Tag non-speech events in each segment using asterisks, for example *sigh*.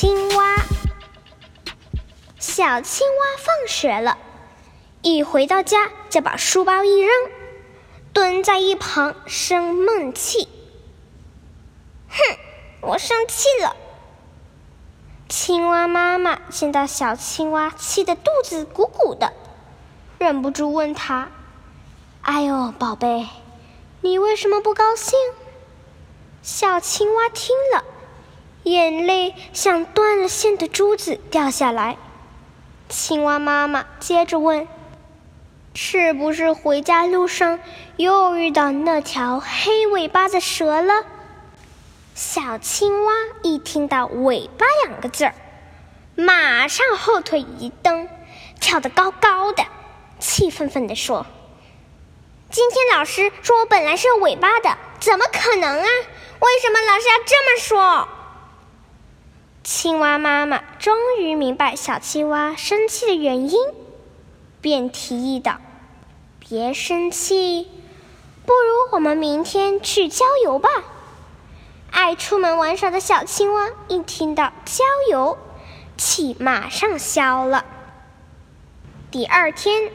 青蛙。小青蛙放学了，一回到家就把书包一扔，蹲在一旁生闷气。哼，我生气了。青蛙妈妈见到小青蛙气得肚子鼓鼓的，忍不住问他：“哎呦，宝贝，你为什么不高兴？”小青蛙听了，眼泪像断了线的珠子掉下来。青蛙妈妈接着问：“是不是回家路上又遇到那条黑尾巴的蛇了？”小青蛙一听到“尾巴”两个字儿，马上后腿一蹬，跳得高高的，气愤愤地说：“今天老师说我本来是有尾巴的，怎么可能啊？为什么老师要这么说？”青蛙妈妈终于明白小青蛙生气的原因，便提议道：“别生气，不如我们明天去郊游吧。”爱出门玩耍的小青蛙一听到郊游，气马上消了。第二天，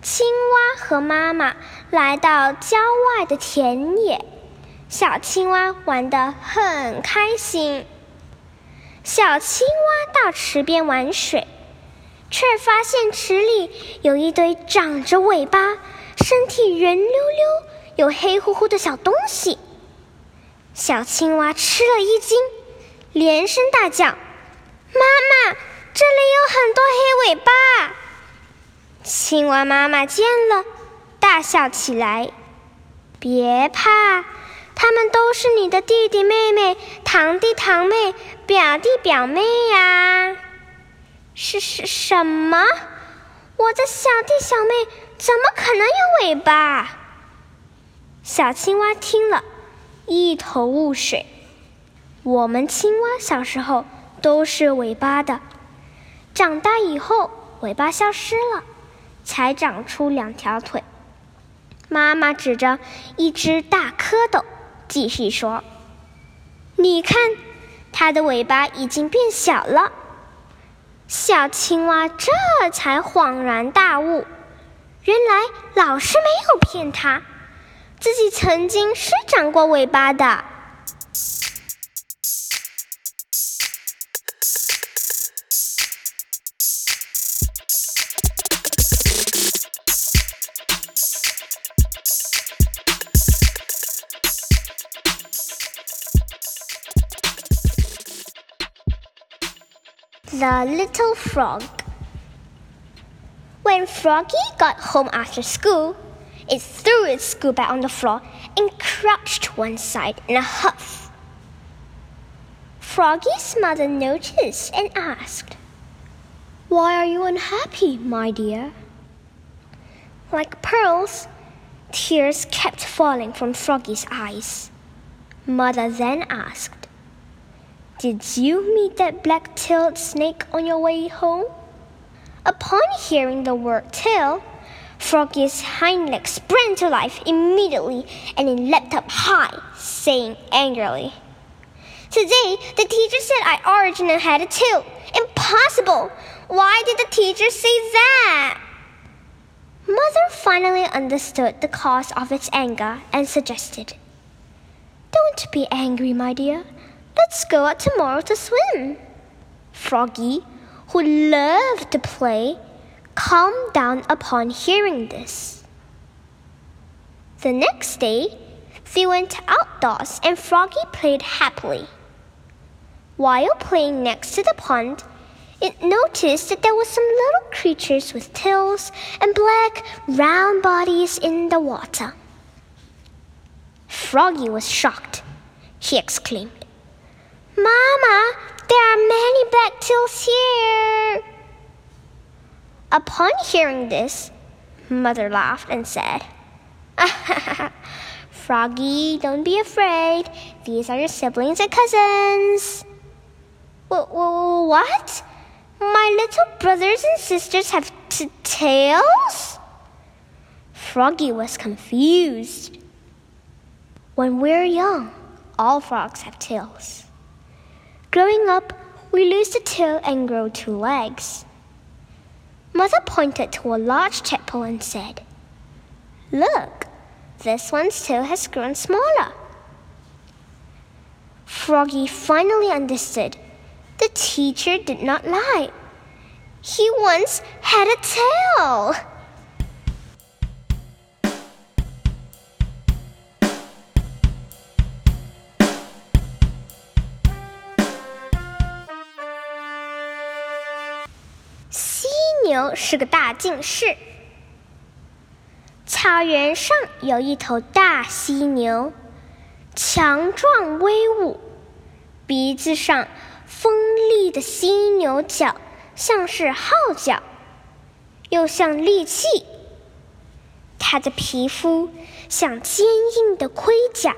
青蛙和妈妈来到郊外的田野，小青蛙玩得很开心。小青蛙到池边玩水，却发现池里有一堆长着尾巴、身体圆溜溜、有黑乎乎的小东西。小青蛙吃了一惊，连声大叫：“妈妈，这里有很多黑尾巴！”青蛙妈妈见了，大笑起来：“别怕。”他们都是你的弟弟妹妹、堂弟堂妹、表弟表妹呀！是是什么？我的小弟小妹怎么可能有尾巴？小青蛙听了一头雾水。我们青蛙小时候都是尾巴的，长大以后尾巴消失了，才长出两条腿。妈妈指着一只大蝌蚪。继续说：“你看，它的尾巴已经变小了。”小青蛙这才恍然大悟，原来老师没有骗他，自己曾经是长过尾巴的。The Little Frog. When Froggy got home after school, it threw its school bag on the floor and crouched one side in a huff. Froggy's mother noticed and asked, Why are you unhappy, my dear? Like pearls, tears kept falling from Froggy's eyes. Mother then asked, did you meet that black tailed snake on your way home? Upon hearing the word tail, Froggy's hind leg sprang to life immediately and it leapt up high, saying angrily, Today, the teacher said I originally had a tail. Impossible! Why did the teacher say that? Mother finally understood the cause of its anger and suggested, Don't be angry, my dear. Let's go out tomorrow to swim. Froggy, who loved to play, calmed down upon hearing this. The next day, they went outdoors and Froggy played happily. While playing next to the pond, it noticed that there were some little creatures with tails and black, round bodies in the water. Froggy was shocked. He exclaimed, Mama, there are many black tails here. Upon hearing this, Mother laughed and said, *laughs* Froggy, don't be afraid. These are your siblings and cousins. what? My little brothers and sisters have t- tails? Froggy was confused. When we're young, all frogs have tails. Growing up, we lose the tail and grow two legs. Mother pointed to a large tadpole and said, Look, this one's tail has grown smaller. Froggy finally understood. The teacher did not lie. He once had a tail. 是个大近视。草原上有一头大犀牛，强壮威武，鼻子上锋利的犀牛角像是号角，又像利器。它的皮肤像坚硬的盔甲，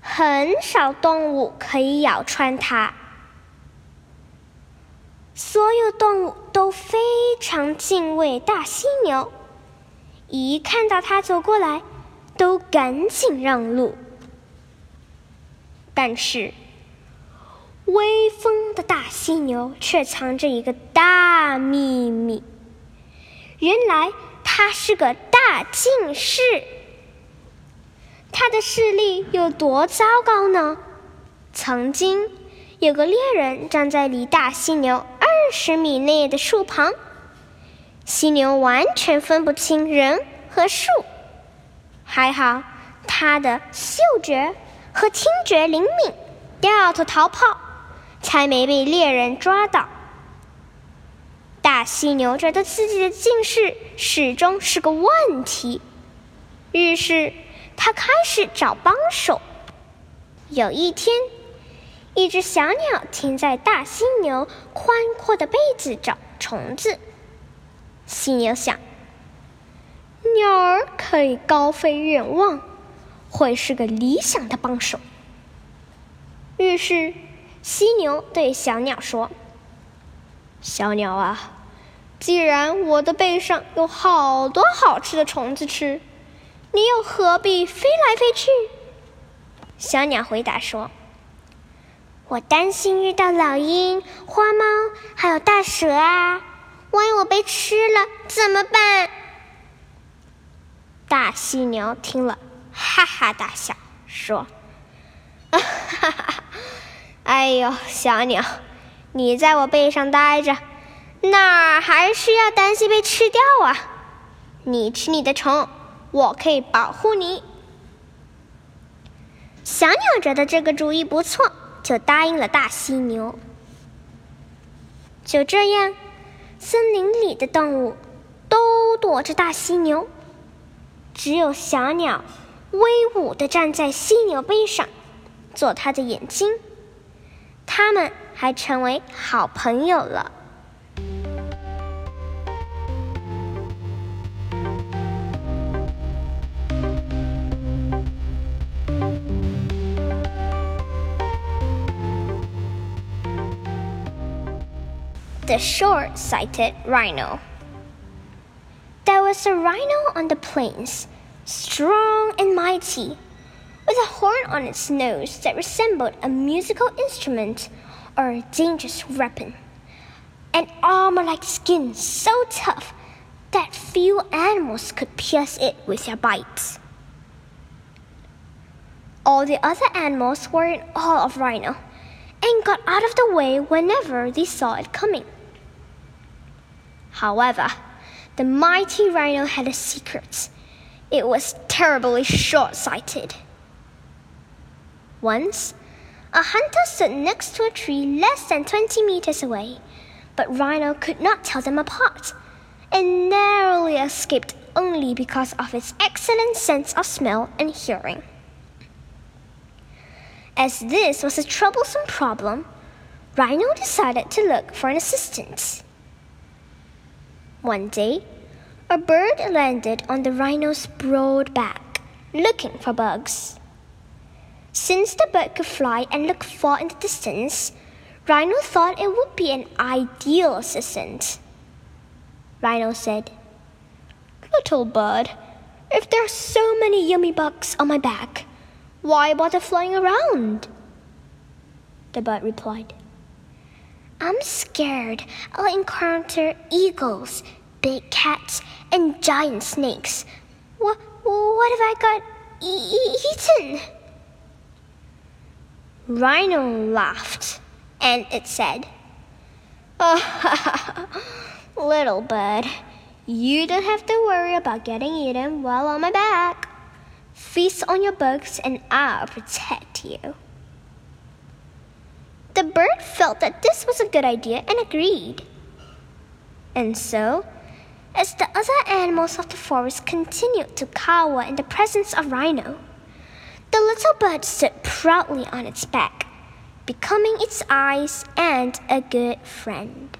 很少动物可以咬穿它。所有动物都非常敬畏大犀牛，一看到它走过来，都赶紧让路。但是，威风的大犀牛却藏着一个大秘密。原来，它是个大近视。它的视力有多糟糕呢？曾经，有个猎人站在离大犀牛。十米内的树旁，犀牛完全分不清人和树。还好，它的嗅觉和听觉灵敏，掉头逃跑，才没被猎人抓到。大犀牛觉得自己的近视始终是个问题，于是他开始找帮手。有一天。一只小鸟停在大犀牛宽阔的被子找虫子。犀牛想，鸟儿可以高飞远望，会是个理想的帮手。于是，犀牛对小鸟说：“小鸟啊，既然我的背上有好多好吃的虫子吃，你又何必飞来飞去？”小鸟回答说。我担心遇到老鹰、花猫，还有大蛇啊！万一我被吃了怎么办？大犀牛听了，哈哈大笑，说：“哈哈哈！哎呦，小鸟，你在我背上待着，哪还需要担心被吃掉啊？你吃你的虫，我可以保护你。”小鸟觉得这个主意不错。就答应了大犀牛。就这样，森林里的动物都躲着大犀牛，只有小鸟威武的站在犀牛背上，做它的眼睛。他们还成为好朋友了。The short sighted rhino. There was a rhino on the plains, strong and mighty, with a horn on its nose that resembled a musical instrument or a dangerous weapon, and armor like skin so tough that few animals could pierce it with their bites. All the other animals were in awe of Rhino and got out of the way whenever they saw it coming. However, the mighty rhino had a secret. It was terribly short sighted. Once, a hunter stood next to a tree less than 20 meters away, but Rhino could not tell them apart and narrowly escaped only because of its excellent sense of smell and hearing. As this was a troublesome problem, Rhino decided to look for an assistant. One day, a bird landed on the rhino's broad back, looking for bugs. Since the bird could fly and look far in the distance, Rhino thought it would be an ideal assistant. Rhino said, Little bird, if there are so many yummy bugs on my back, why bother flying around? the bird replied. I'm scared I'll encounter eagles, big cats, and giant snakes. What, what if I got e- eaten? Rhino laughed, and it said, Oh, *laughs* little bird, you don't have to worry about getting eaten while on my back. Feast on your bugs, and I'll protect you. The bird felt that this was a good idea and agreed. And so, as the other animals of the forest continued to cower in the presence of Rhino, the little bird stood proudly on its back, becoming its eyes and a good friend.